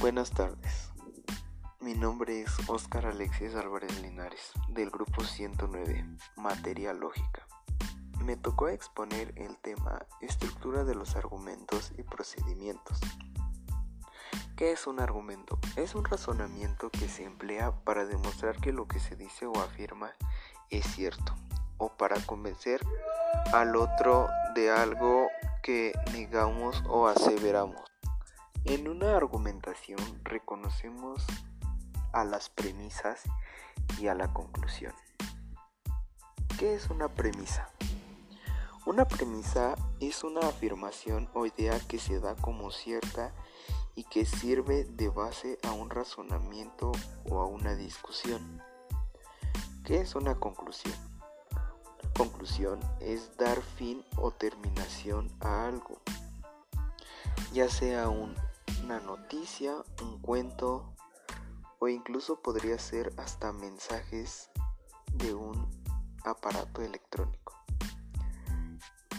Buenas tardes. Mi nombre es Óscar Alexis Álvarez Linares, del grupo 109, Materia Lógica. Me tocó exponer el tema Estructura de los argumentos y procedimientos. ¿Qué es un argumento? Es un razonamiento que se emplea para demostrar que lo que se dice o afirma es cierto, o para convencer al otro de algo que negamos o aseveramos. En una argumentación reconocemos a las premisas y a la conclusión. ¿Qué es una premisa? Una premisa es una afirmación o idea que se da como cierta y que sirve de base a un razonamiento o a una discusión. ¿Qué es una conclusión? conclusión es dar fin o terminación a algo, ya sea una noticia, un cuento o incluso podría ser hasta mensajes de un aparato electrónico.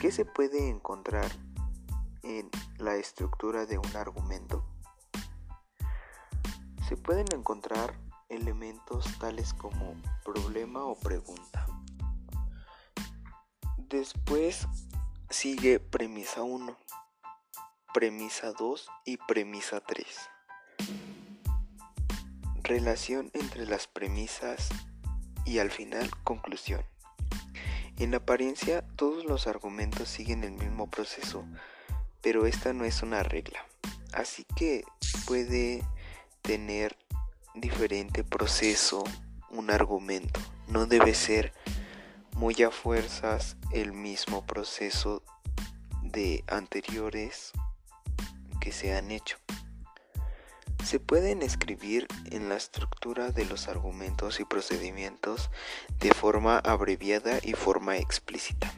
¿Qué se puede encontrar en la estructura de un argumento? Se pueden encontrar elementos tales como problema o pregunta Después sigue premisa 1, premisa 2 y premisa 3. Relación entre las premisas y al final conclusión. En apariencia todos los argumentos siguen el mismo proceso, pero esta no es una regla. Así que puede tener diferente proceso un argumento. No debe ser muy a fuerzas el mismo proceso de anteriores que se han hecho. Se pueden escribir en la estructura de los argumentos y procedimientos de forma abreviada y forma explícita.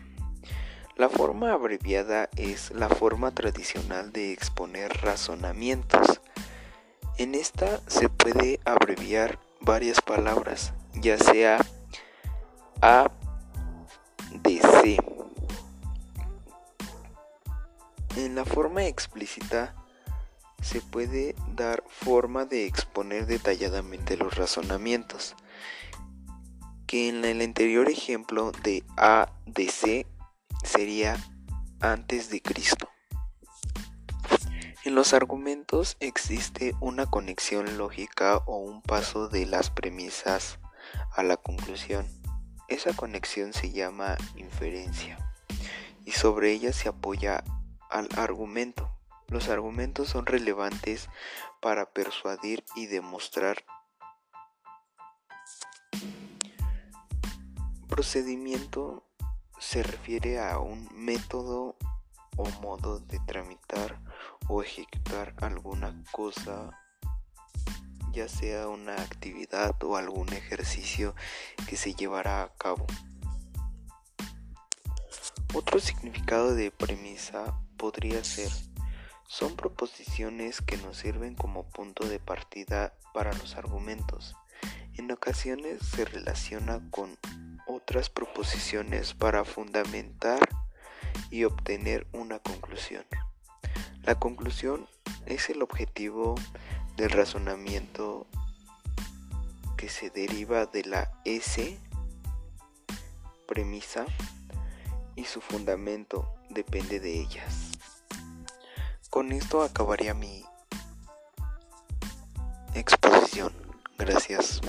La forma abreviada es la forma tradicional de exponer razonamientos. En esta se puede abreviar varias palabras, ya sea A de En la forma explícita se puede dar forma de exponer detalladamente los razonamientos, que en el anterior ejemplo de A de C sería antes de Cristo. En los argumentos existe una conexión lógica o un paso de las premisas a la conclusión. Esa conexión se llama inferencia y sobre ella se apoya al argumento. Los argumentos son relevantes para persuadir y demostrar. Procedimiento se refiere a un método o modo de tramitar o ejecutar alguna cosa ya sea una actividad o algún ejercicio que se llevará a cabo. Otro significado de premisa podría ser, son proposiciones que nos sirven como punto de partida para los argumentos. En ocasiones se relaciona con otras proposiciones para fundamentar y obtener una conclusión. La conclusión es el objetivo del razonamiento que se deriva de la S premisa y su fundamento depende de ellas. Con esto acabaría mi exposición. Gracias.